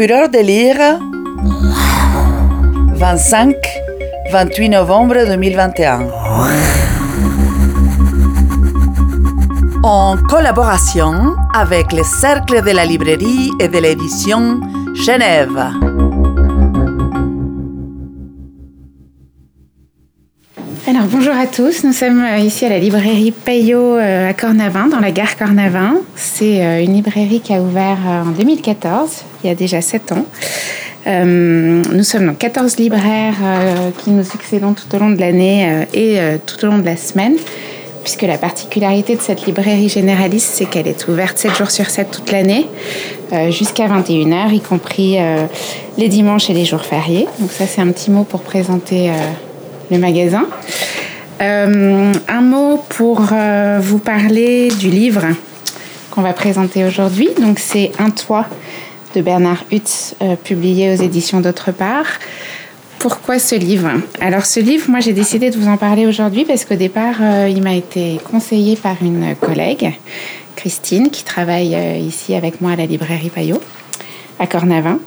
Fureur de lire 25-28 novembre 2021. En collaboration avec le Cercle de la librairie et de l'édition Genève. Alors bonjour à tous, nous sommes euh, ici à la librairie Payot euh, à Cornavin, dans la gare Cornavin. C'est euh, une librairie qui a ouvert en 2014, il y a déjà 7 ans. nous sommes donc 14 libraires qui nous succédons tout au long de l'année et tout au long de la semaine, puisque la particularité de cette librairie généraliste, c'est qu'elle est ouverte 7 jours sur 7 toute l'année, jusqu'à 21h, y compris les dimanches et les jours fériés. Donc ça c'est un petit mot pour présenter le magasin. Euh, un mot pour euh, vous parler du livre qu'on va présenter aujourd'hui. Donc c'est Un toit de Bernard Hutz, euh, publié aux éditions D'autre part. Pourquoi ce livre? Alors ce livre, moi j'ai décidé de vous en parler aujourd'hui parce qu'au départ, il m'a été conseillé par une collègue, Christine, qui travaille ici avec moi à la librairie Payot, à Cornavin.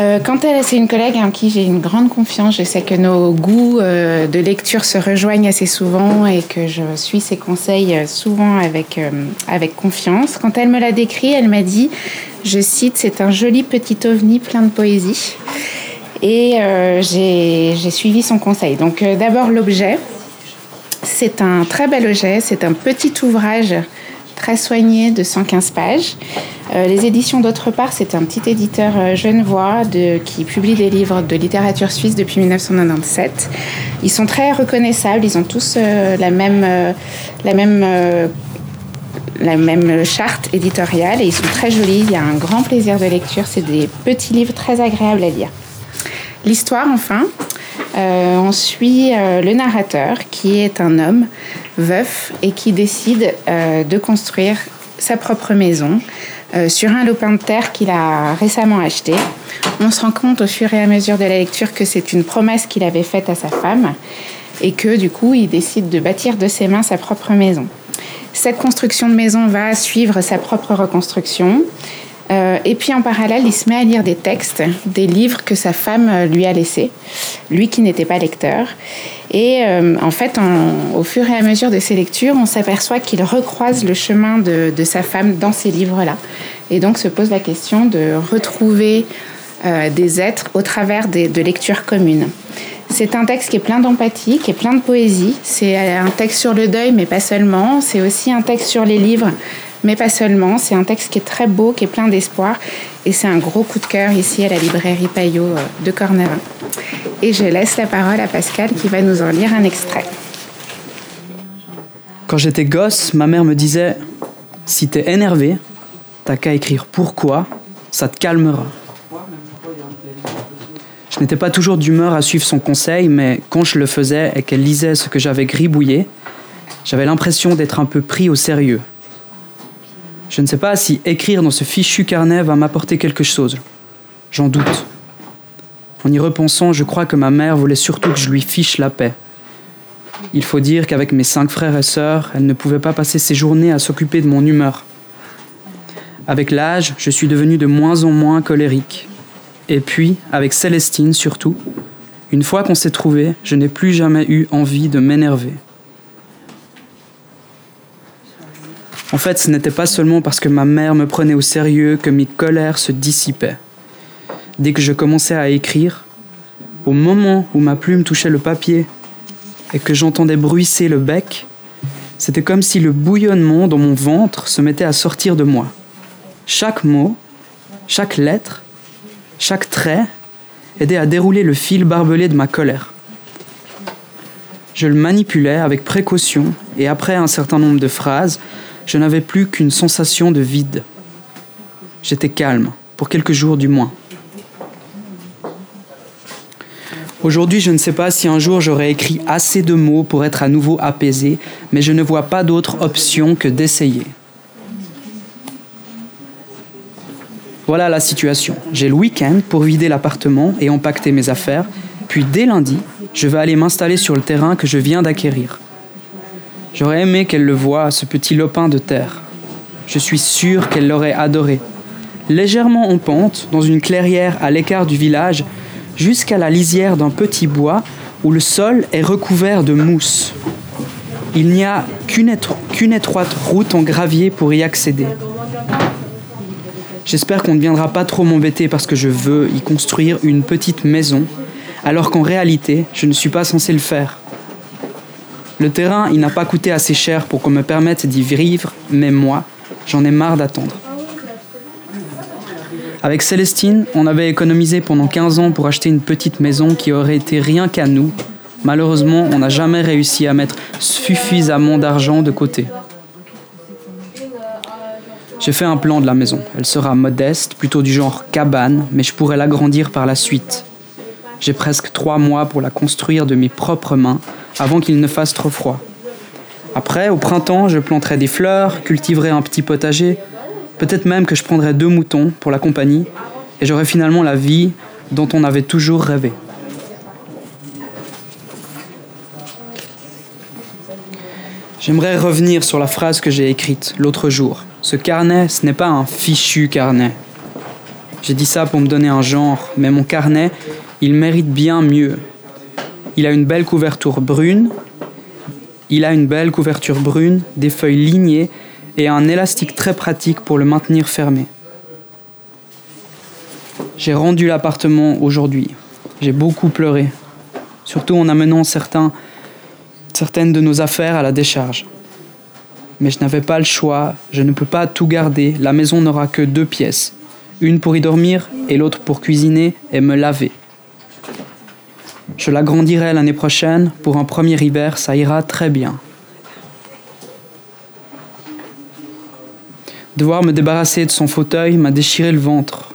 Euh, quand elle, c'est une collègue en qui j'ai une grande confiance. Je sais que nos goûts euh, de lecture se rejoignent assez souvent et que je suis ses conseils euh, souvent avec, avec confiance. Quand elle me l'a décrit, elle m'a dit, je cite, c'est un joli petit ovni plein de poésie. Et j'ai suivi son conseil. Donc d'abord l'objet. C'est un très bel objet, c'est un petit ouvrage très soigné de 115 pages. Euh, les éditions d'autre part, c'est un petit éditeur euh, genevois qui publie des livres de littérature suisse depuis 1997. Ils sont très reconnaissables, ils ont tous euh, la même, la même la même charte éditoriale et ils sont très jolis. Il y a un grand plaisir de lecture. C'est des petits livres très agréables à lire. L'histoire, enfin, on suit le narrateur qui est un homme veuf et qui décide de construire sa propre maison euh, sur un lopin de terre qu'il a récemment acheté. On se rend compte au fur et à mesure de la lecture que c'est une promesse qu'il avait faite à sa femme et que du coup il décide de bâtir de ses mains sa propre maison. Cette construction de maison va suivre sa propre reconstruction. Euh, et puis en parallèle, il se met à lire des textes, des livres que sa femme euh, lui a laissés, lui qui n'était pas lecteur. Et euh, en fait, au fur et à mesure de ses lectures, on s'aperçoit qu'il recroise le chemin de, sa femme dans ces livres-là. Et donc se pose la question de retrouver des êtres au travers de lectures communes. C'est un texte qui est plein d'empathie, qui est plein de poésie. C'est un texte sur le deuil, mais pas seulement. C'est aussi un texte sur les livres, mais pas seulement. C'est un texte qui est très beau, qui est plein d'espoir. Et c'est un gros coup de cœur ici à la librairie Payot euh, de Cornavin. Et je laisse la parole à Pascal qui va nous en lire un extrait. Quand j'étais gosse, ma mère me disait Si t'es énervé, t'as qu'à écrire pourquoi, ça te calmera. Je n'étais pas toujours d'humeur à suivre son conseil, mais quand je le faisais et qu'elle lisait ce que j'avais gribouillé, j'avais l'impression d'être un peu pris au sérieux. Je ne sais pas si écrire dans ce fichu carnet va m'apporter quelque chose. J'en doute. En y repensant, je crois que ma mère voulait surtout que je lui fiche la paix. Il faut dire qu'avec mes cinq frères et sœurs, elle ne pouvait pas passer ses journées à s'occuper de mon humeur. Avec l'âge, je suis devenu de moins en moins colérique. Et puis, avec Célestine surtout, une fois qu'on s'est trouvé, je n'ai plus jamais eu envie de m'énerver. En fait, ce n'était pas seulement parce que ma mère me prenait au sérieux que mes colères se dissipaient. Dès que je commençais à écrire, au moment où ma plume touchait le papier et que j'entendais bruisser le bec, c'était comme si le bouillonnement dans mon ventre se mettait à sortir de moi. Chaque mot, chaque lettre, chaque trait aidait à dérouler le fil barbelé de ma colère. Je le manipulais avec précaution et après un certain nombre de phrases, je n'avais plus qu'une sensation de vide. J'étais calme, pour quelques jours du moins. Aujourd'hui, je ne sais pas si un jour j'aurai écrit assez de mots pour être à nouveau apaisé, mais je ne vois pas d'autre option que d'essayer. Voilà la situation. J'ai le week-end pour vider l'appartement et empaqueter mes affaires, puis dès lundi, je vais aller m'installer sur le terrain que je viens d'acquérir. J'aurais aimé qu'elle le voie, ce petit lopin de terre. Je suis sûr qu'elle l'aurait adoré. légèrement en pente, dans une clairière à l'écart du village, jusqu'à la lisière d'un petit bois où le sol est recouvert de mousse. Il n'y a qu'une étroite route en gravier pour y accéder. J'espère qu'on ne viendra pas trop m'embêter parce que je veux y construire une petite maison, alors qu'en réalité, je ne suis pas censé le faire. Le terrain, il n'a pas coûté assez cher pour qu'on me permette d'y vivre, mais moi, j'en ai marre d'attendre. Avec Célestine, on avait économisé pendant 15 ans pour acheter une petite maison qui aurait été rien qu'à nous. Malheureusement, on n'a jamais réussi à mettre suffisamment d'argent de côté. J'ai fait un plan de la maison. Elle sera modeste, plutôt du genre cabane, mais je pourrais l'agrandir par la suite. J'ai presque trois mois pour la construire de mes propres mains avant qu'il ne fasse trop froid. Après, au printemps, je planterai des fleurs, cultiverai un petit potager, peut-être même que je prendrai deux moutons pour la compagnie, et j'aurai finalement la vie dont on avait toujours rêvé. J'aimerais revenir sur la phrase que j'ai écrite l'autre jour. Ce carnet, ce n'est pas un fichu carnet. J'ai dit ça pour me donner un genre, mais mon carnet, il mérite bien mieux. Il a une belle couverture brune, il a une belle couverture brune, des feuilles lignées et un élastique très pratique pour le maintenir fermé. J'ai rendu l'appartement aujourd'hui. J'ai beaucoup pleuré, surtout en amenant certaines de nos affaires à la décharge mais je n'avais pas le choix, je ne peux pas tout garder, la maison n'aura que deux pièces, une pour y dormir et l'autre pour cuisiner et me laver. Je l'agrandirai l'année prochaine, pour un premier hiver, ça ira très bien. Devoir me débarrasser de son fauteuil m'a déchiré le ventre.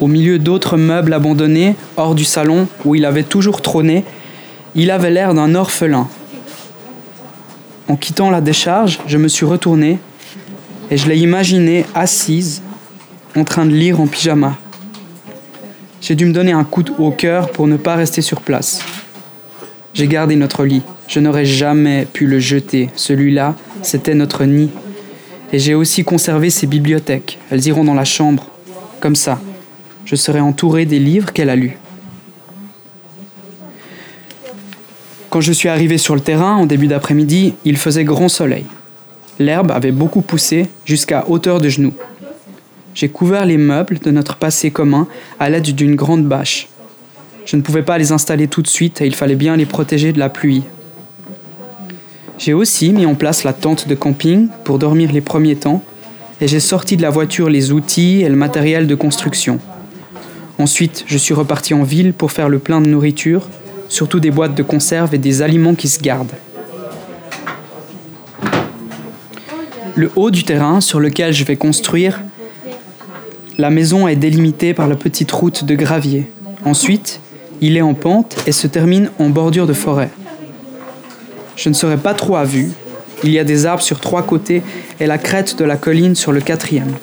Au milieu d'autres meubles abandonnés, hors du salon où il avait toujours trôné, il avait l'air d'un orphelin. En quittant la décharge, je me suis retourné et je l'ai imaginée assise en train de lire en pyjama. J'ai dû me donner un coup au cœur pour ne pas rester sur place. J'ai gardé notre lit. Je n'aurais jamais pu le jeter. Celui-là, c'était notre nid. Et j'ai aussi conservé ses bibliothèques. Elles iront dans la chambre. Comme ça, je serai entouré des livres qu'elle a lus. Quand je suis arrivé sur le terrain en début d'après-midi, il faisait grand soleil. L'herbe avait beaucoup poussé jusqu'à hauteur de genoux. J'ai couvert les meubles de notre passé commun à l'aide d'une grande bâche. Je ne pouvais pas les installer tout de suite et il fallait bien les protéger de la pluie. J'ai aussi mis en place la tente de camping pour dormir les premiers temps et j'ai sorti de la voiture les outils et le matériel de construction. Ensuite, je suis reparti en ville pour faire le plein de nourriture surtout des boîtes de conserve et des aliments qui se gardent. Le haut du terrain sur lequel je vais construire, la maison est délimitée par la petite route de gravier. Ensuite, il est en pente et se termine en bordure de forêt. Je ne serai pas trop à vue. Il y a des arbres sur trois côtés et la crête de la colline sur le quatrième.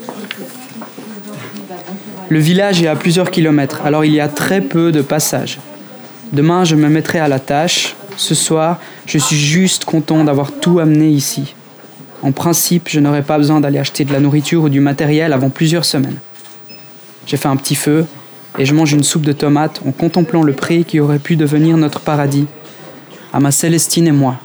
Le village est à plusieurs kilomètres, alors il y a très peu de passages. Demain, je me mettrai à la tâche. Ce soir, je suis juste content d'avoir tout amené ici. En principe, je n'aurais pas besoin d'aller acheter de la nourriture ou du matériel avant plusieurs semaines. J'ai fait un petit feu et je mange une soupe de tomates en contemplant le pré qui aurait pu devenir notre paradis, à ma Célestine et moi.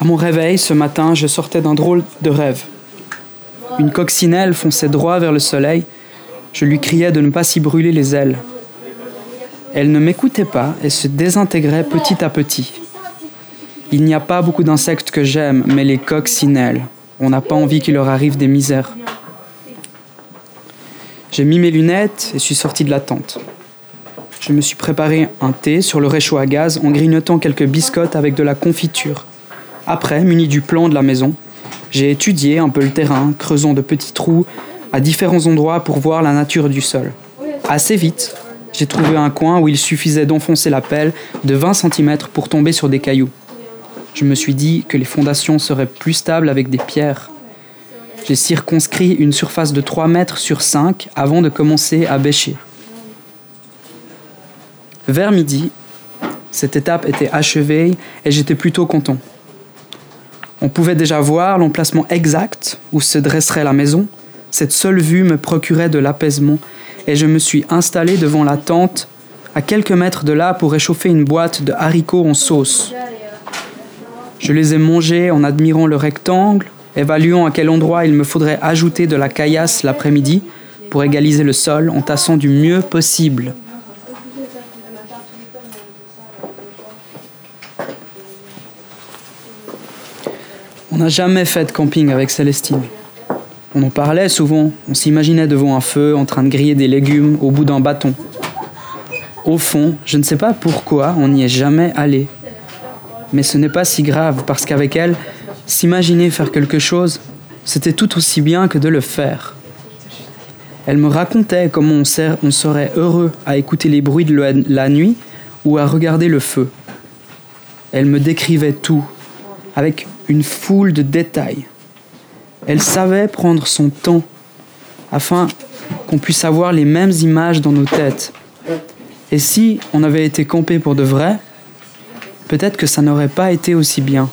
À mon réveil, ce matin, je sortais d'un drôle de rêve. Une coccinelle fonçait droit vers le soleil je lui criais de ne pas s'y brûler les ailes. Elle ne m'écoutait pas et se désintégrait petit à petit. Il n'y a pas beaucoup d'insectes que j'aime, mais les coccinelles, on n'a pas envie qu'il leur arrive des misères. J'ai mis mes lunettes et suis sorti de la tente. Je me suis préparé un thé sur le réchaud à gaz en grignotant quelques biscottes avec de la confiture. Après, muni du plan de la maison, j'ai étudié un peu le terrain, creusant de petits trous à différents endroits pour voir la nature du sol. Assez vite, j'ai trouvé un coin où il suffisait d'enfoncer la pelle de 20 cm pour tomber sur des cailloux. Je me suis dit que les fondations seraient plus stables avec des pierres. J'ai circonscrit une surface de 3 mètres sur 5 avant de commencer à bêcher. Vers midi, cette étape était achevée et j'étais plutôt content. On pouvait déjà voir l'emplacement exact où se dresserait la maison. Cette seule vue me procurait de l'apaisement et je me suis installé devant la tente à quelques mètres de là pour réchauffer une boîte de haricots en sauce. Je les ai mangés en admirant le rectangle, évaluant à quel endroit il me faudrait ajouter de la caillasse l'après-midi pour égaliser le sol en tassant du mieux possible. On n'a jamais fait de camping avec Célestine. On en parlait souvent, on s'imaginait devant un feu en train de griller des légumes au bout d'un bâton. Au fond, je ne sais pas pourquoi on n'y est jamais allé. Mais ce n'est pas si grave parce qu'avec elle, s'imaginer faire quelque chose, c'était tout aussi bien que de le faire. Elle me racontait comment on, serait heureux à écouter les bruits de la nuit ou à regarder le feu. Elle me décrivait tout, avec une foule de détails. Elle savait prendre son temps afin qu'on puisse avoir les mêmes images dans nos têtes. Et si on avait été campé pour de vrai, peut-être que ça n'aurait pas été aussi bien.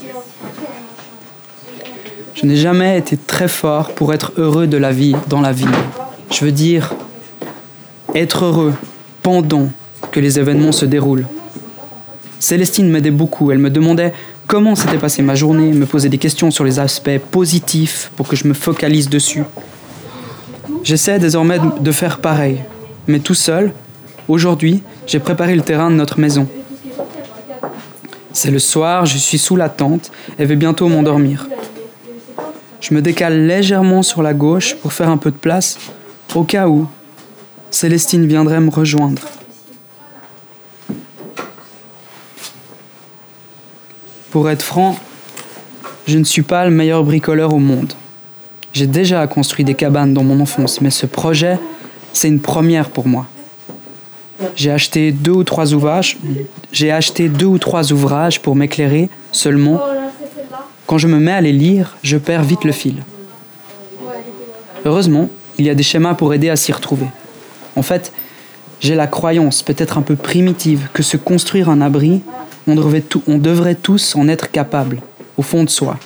Je n'ai jamais été très fort pour être heureux de la vie, dans la vie. Je veux dire, être heureux pendant que les événements se déroulent. Célestine m'aidait beaucoup. Elle me demandait comment s'était passée ma journée, me posait des questions sur les aspects positifs pour que je me focalise dessus. J'essaie désormais de faire pareil, mais tout seul, aujourd'hui, j'ai préparé le terrain de notre maison. C'est le soir, je suis sous la tente et vais bientôt m'endormir. Je me décale légèrement sur la gauche pour faire un peu de place au cas où Célestine viendrait me rejoindre. Pour être franc, je ne suis pas le meilleur bricoleur au monde. J'ai déjà construit des cabanes dans mon enfance, mais ce projet, c'est une première pour moi. J'ai acheté deux ou trois ouvrages. J'ai acheté deux ou trois ouvrages pour m'éclairer seulement. Quand je me mets à les lire, je perds vite le fil. Heureusement, il y a des schémas pour aider à s'y retrouver. En fait, j'ai la croyance, peut-être un peu primitive, que se construire un abri, on devrait, tous en être capables, au fond de soi.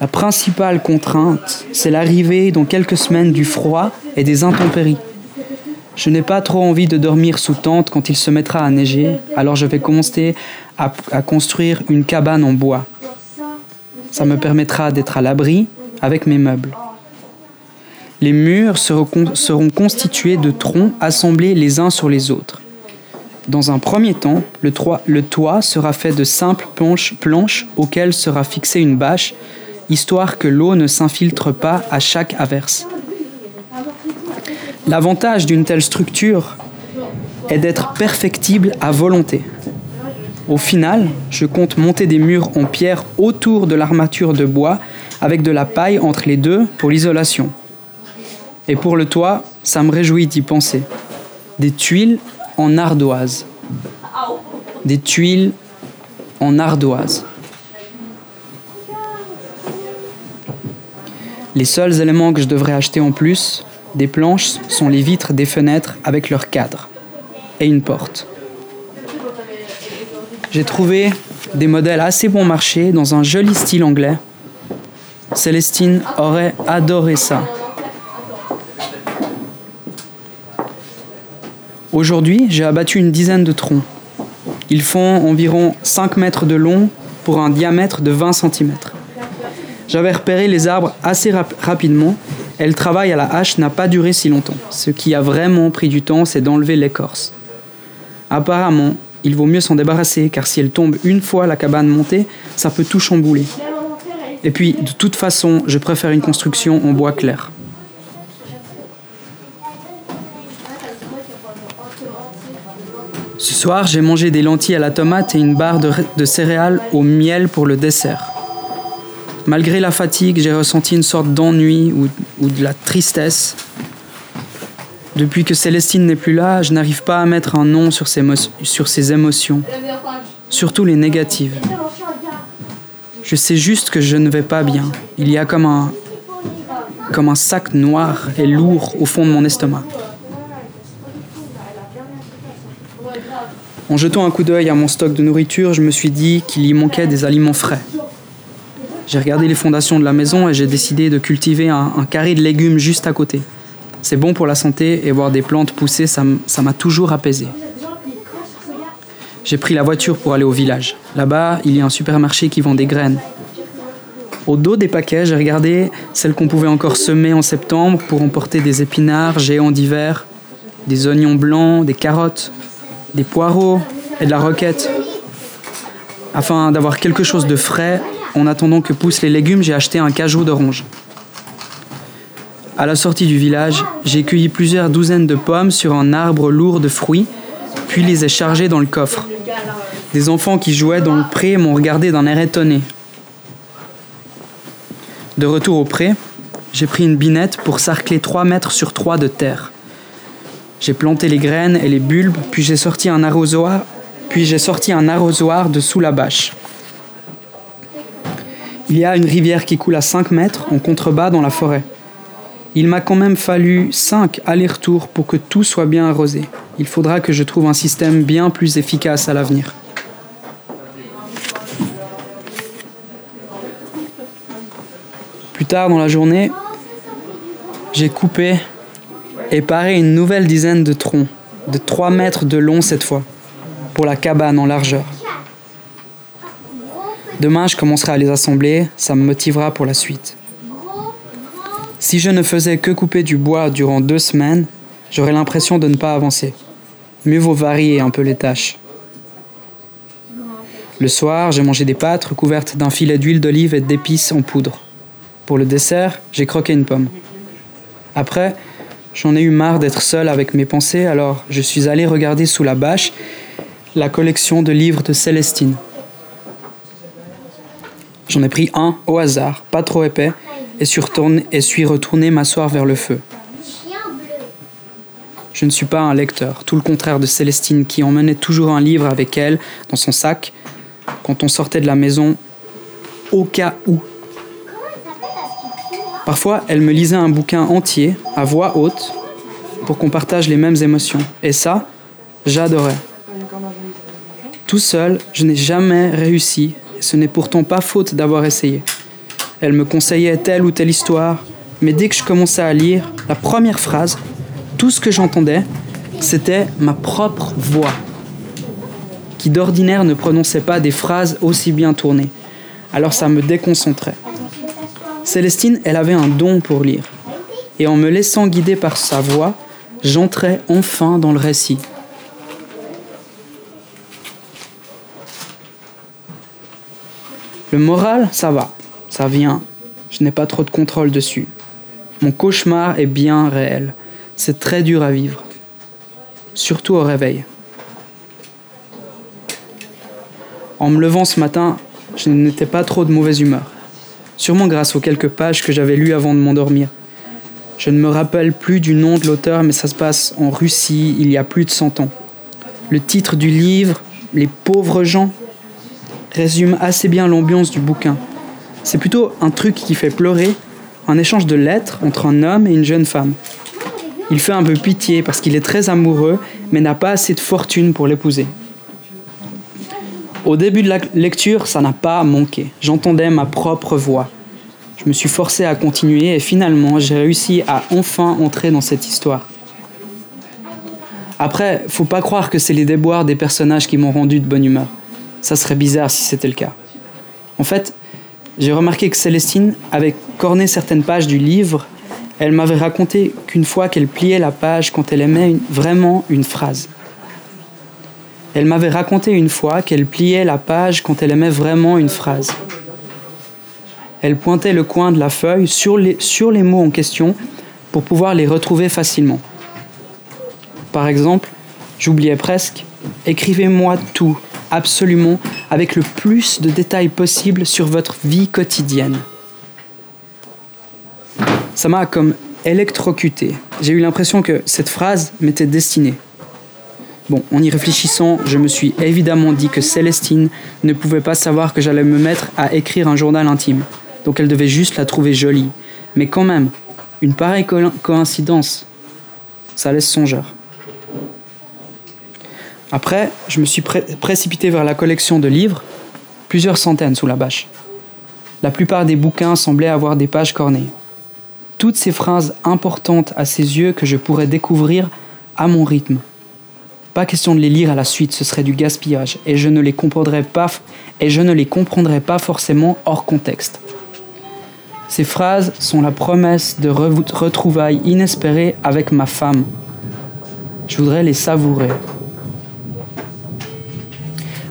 La principale contrainte, c'est l'arrivée dans quelques semaines du froid et des intempéries. Je n'ai pas trop envie de dormir sous tente quand il se mettra à neiger, alors je vais commencer à, construire une cabane en bois. Ça me permettra d'être à l'abri avec mes meubles. Les murs seront, seront constitués de troncs assemblés les uns sur les autres. Dans un premier temps, le, toit, sera fait de simples planches, planches auxquelles sera fixée une bâche, histoire que l'eau ne s'infiltre pas à chaque averse. L'avantage d'une telle structure est d'être perfectible à volonté. Au final, je compte monter des murs en pierre autour de l'armature de bois avec de la paille entre les deux pour l'isolation. Et pour le toit, ça me réjouit d'y penser. Des tuiles en ardoise. Des tuiles en ardoise. Les seuls éléments que je devrais acheter en plus des planches sont les vitres des fenêtres avec leur cadre et une porte. J'ai trouvé des modèles assez bon marché dans un joli style anglais. Célestine aurait adoré ça. Aujourd'hui, j'ai abattu une dizaine de troncs. Ils font environ 5 mètres de long pour un diamètre de 20 cm. J'avais repéré les arbres assez rapidement et le travail à la hache n'a pas duré si longtemps. Ce qui a vraiment pris du temps, c'est d'enlever l'écorce. Apparemment, il vaut mieux s'en débarrasser car si elle tombe une fois la cabane montée, ça peut tout chambouler. Et puis, de toute façon, je préfère une construction en bois clair. Ce soir, j'ai mangé des lentilles à la tomate et une barre de, céréales au miel pour le dessert. Malgré la fatigue, j'ai ressenti une sorte d'ennui ou, de la tristesse. Depuis que Célestine n'est plus là, je n'arrive pas à mettre un nom sur ces émotions, surtout les négatives. Je sais juste que je ne vais pas bien. Il y a comme un, comme un sac noir et lourd au fond de mon estomac. En jetant un coup d'œil à mon stock de nourriture, je me suis dit qu'il y manquait des aliments frais. J'ai regardé les fondations de la maison et j'ai décidé de cultiver un, un, carré de légumes juste à côté. C'est bon pour la santé et voir des plantes pousser, ça m'a toujours apaisé. J'ai pris la voiture pour aller au village. Là-bas, il y a un supermarché qui vend des graines. Au dos des paquets, j'ai regardé celles qu'on pouvait encore semer en septembre pour emporter des épinards géants d'hiver, des oignons blancs, des carottes, des poireaux et de la roquette. Afin d'avoir quelque chose de frais, en attendant que poussent les légumes, j'ai acheté un cajou d'orange. À la sortie du village, j'ai cueilli plusieurs douzaines de pommes sur un arbre lourd de fruits, puis les ai chargées dans le coffre. Des enfants qui jouaient dans le pré m'ont regardé d'un air étonné. De retour au pré, j'ai pris une binette pour sarcler 3 mètres sur 3 de terre. J'ai planté les graines et les bulbes, puis j'ai sorti un arrosoir, puis j'ai sorti un arrosoir de sous la bâche. Il y a une rivière qui coule à 5 mètres en contrebas dans la forêt. Il m'a quand même fallu 5 allers-retours pour que tout soit bien arrosé. Il faudra que je trouve un système bien plus efficace à l'avenir. Plus tard dans la journée, j'ai coupé et paré une nouvelle dizaine de troncs, de 3 mètres de long cette fois, pour la cabane en largeur. Demain, je commencerai à les assembler, ça me motivera pour la suite. Si je ne faisais que couper du bois durant deux semaines, j'aurais l'impression de ne pas avancer. Mieux vaut varier un peu les tâches. Le soir, j'ai mangé des pâtes recouvertes d'un filet d'huile d'olive et d'épices en poudre. Pour le dessert, j'ai croqué une pomme. Après, j'en ai eu marre d'être seul avec mes pensées, alors je suis allé regarder sous la bâche la collection de livres de Célestine. J'en ai pris un au hasard, pas trop épais, et suis retourné, m'asseoir vers le feu. Je ne suis pas un lecteur, tout le contraire de Célestine qui emmenait toujours un livre avec elle dans son sac quand on sortait de la maison au cas où. Parfois, elle me lisait un bouquin entier à voix haute pour qu'on partage les mêmes émotions. Et ça, j'adorais. Tout seul, je n'ai jamais réussi, ce n'est pourtant pas faute d'avoir essayé. Elle me conseillait telle ou telle histoire, mais dès que je commençais à lire, la première phrase, tout ce que j'entendais, c'était ma propre voix, qui d'ordinaire ne prononçait pas des phrases aussi bien tournées. Alors ça me déconcentrait. Célestine, elle avait un don pour lire. Et en me laissant guider par sa voix, j'entrais enfin dans le récit. Le moral, ça va, ça vient. Je n'ai pas trop de contrôle dessus. Mon cauchemar est bien réel. C'est très dur à vivre. Surtout au réveil. En me levant ce matin, je n'étais pas trop de mauvaise humeur. Sûrement grâce aux quelques pages que j'avais lues avant de m'endormir. Je ne me rappelle plus du nom de l'auteur, mais ça se passe en Russie il y a plus de 100 ans. Le titre du livre, Les pauvres gens, résume assez bien l'ambiance du bouquin. C'est plutôt un truc qui fait pleurer, un échange de lettres entre un homme et une jeune femme. Il fait un peu pitié parce qu'il est très amoureux, mais n'a pas assez de fortune pour l'épouser. Au début de la lecture, ça n'a pas manqué. J'entendais ma propre voix. Je me suis forcé à continuer et finalement, j'ai réussi à enfin entrer dans cette histoire. Après, faut pas croire que c'est les déboires des personnages qui m'ont rendu de bonne humeur. Ça serait bizarre si c'était le cas. En fait, j'ai remarqué que Célestine avait corné certaines pages du livre. Elle m'avait raconté qu'une fois qu'elle pliait la page quand elle aimait vraiment une phrase. Elle m'avait raconté une fois qu'elle pliait la page quand elle aimait vraiment une phrase. Elle pointait le coin de la feuille sur les, sur les mots en question pour pouvoir les retrouver facilement. Par exemple, j'oubliais presque, écrivez-moi tout, absolument avec le plus de détails possible sur votre vie quotidienne. Ça m'a comme électrocuté. J'ai eu l'impression que cette phrase m'était destinée. Bon, en y réfléchissant, je me suis évidemment dit que Célestine ne pouvait pas savoir que j'allais me mettre à écrire un journal intime, donc elle devait juste la trouver jolie. Mais quand même, une pareille coïncidence, ça laisse songeur. Après, je me suis précipité vers la collection de livres, plusieurs centaines sous la bâche. La plupart des bouquins semblaient avoir des pages cornées. Toutes ces phrases importantes à ses yeux que je pourrais découvrir à mon rythme. Pas question de les lire à la suite, ce serait du gaspillage, et je ne les comprendrais pas, et je ne les comprendrais pas forcément hors contexte. Ces phrases sont la promesse de retrouvailles inespérées avec ma femme. Je voudrais les savourer.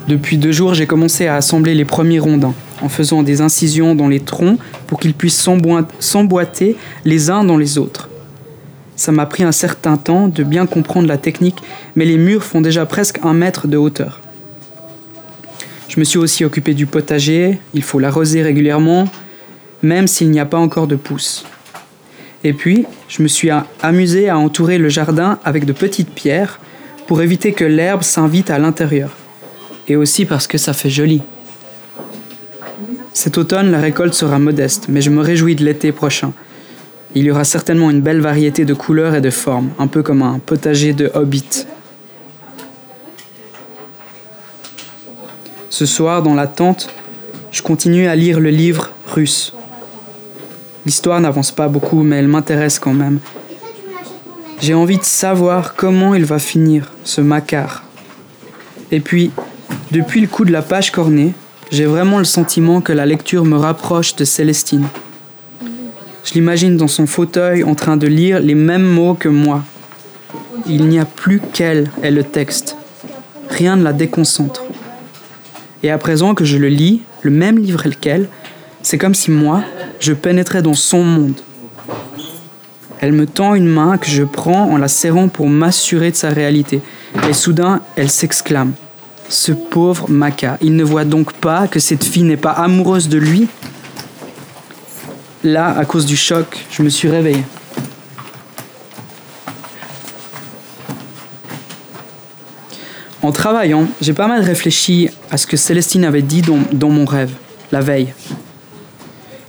Depuis deux jours, j'ai commencé à assembler les premiers rondins, en faisant des incisions dans les troncs pour qu'ils puissent s'emboîter les uns dans les autres. Ça m'a pris un certain temps de bien comprendre la technique, mais les murs font déjà presque un mètre de hauteur. Je me suis aussi occupé du potager, il faut l'arroser régulièrement, même s'il n'y a pas encore de pousses. Et puis, je me suis amusé à entourer le jardin avec de petites pierres pour éviter que l'herbe s'invite à l'intérieur. Et aussi parce que ça fait joli. Cet automne, la récolte sera modeste, mais je me réjouis de l'été prochain. Il y aura certainement une belle variété de couleurs et de formes, un peu comme un potager de hobbit. Ce soir, dans la tente, je continue à lire le livre russe. L'histoire n'avance pas beaucoup, mais elle m'intéresse quand même. J'ai envie de savoir comment il va finir, ce Makar. Et puis, depuis le coup de la page cornée, j'ai vraiment le sentiment que la lecture me rapproche de Célestine. Je l'imagine dans son fauteuil en train de lire les mêmes mots que moi. Il n'y a plus qu'elle est le texte. Rien ne la déconcentre. Et à présent que je le lis, le même livre qu'elle, c'est comme si moi, je pénétrais dans son monde. Elle me tend une main que je prends en la serrant pour m'assurer de sa réalité. Et soudain, elle s'exclame. Ce pauvre Maca, il ne voit donc pas que cette fille n'est pas amoureuse de lui Là, à cause du choc, je me suis réveillé. En travaillant, j'ai pas mal réfléchi à ce que Célestine avait dit dans, mon rêve, la veille.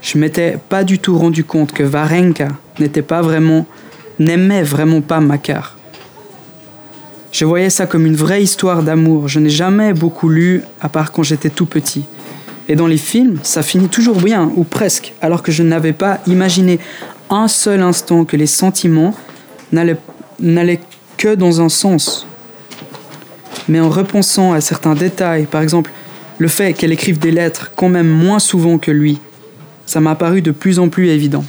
Je m'étais pas du tout rendu compte que Varenka n'était pas vraiment, n'aimait vraiment pas Makar. Je voyais ça comme une vraie histoire d'amour. Je n'ai jamais beaucoup lu, à part quand j'étais tout petit. Et dans les films, ça finit toujours bien, ou presque, alors que je n'avais pas imaginé un seul instant que les sentiments n'allaient que dans un sens. Mais en repensant à certains détails, par exemple le fait qu'elle écrive des lettres quand même moins souvent que lui, ça m'a paru de plus en plus évident.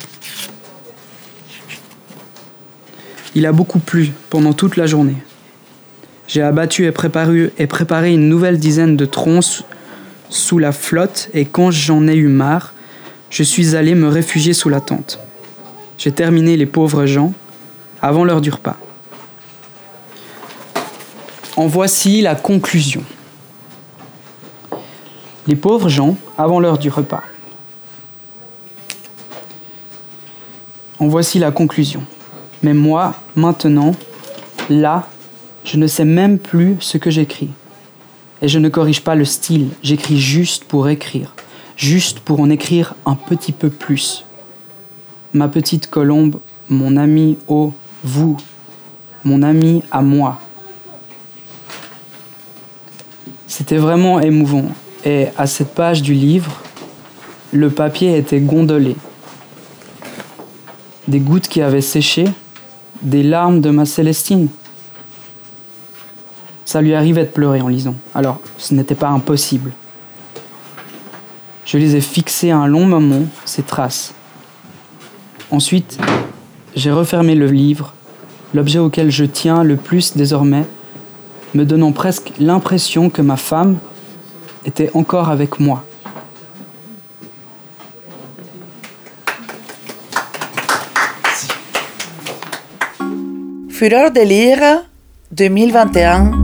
Il a beaucoup plu pendant toute la journée. J'ai abattu et préparé, une nouvelle dizaine de troncs sous la flotte et quand j'en ai eu marre, je suis allé me réfugier sous la tente. J'ai terminé les pauvres gens avant l'heure du repas. En voici la conclusion. Les pauvres gens avant l'heure du repas. En voici la conclusion. Mais moi, maintenant, là, je ne sais même plus ce que j'écris. Et je ne corrige pas le style, j'écris juste pour écrire, juste pour en écrire un petit peu plus. Ma petite colombe, mon ami au vous, mon ami à moi. C'était vraiment émouvant. Et à cette page du livre, le papier était gondolé. Des gouttes qui avaient séché, des larmes de ma Célestine. Ça lui arrivait de pleurer en lisant. Alors, ce n'était pas impossible. Je les ai fixées un long moment, ces traces. Ensuite, j'ai refermé le livre, l'objet auquel je tiens le plus désormais, me donnant presque l'impression que ma femme était encore avec moi. Fureur de lire 2021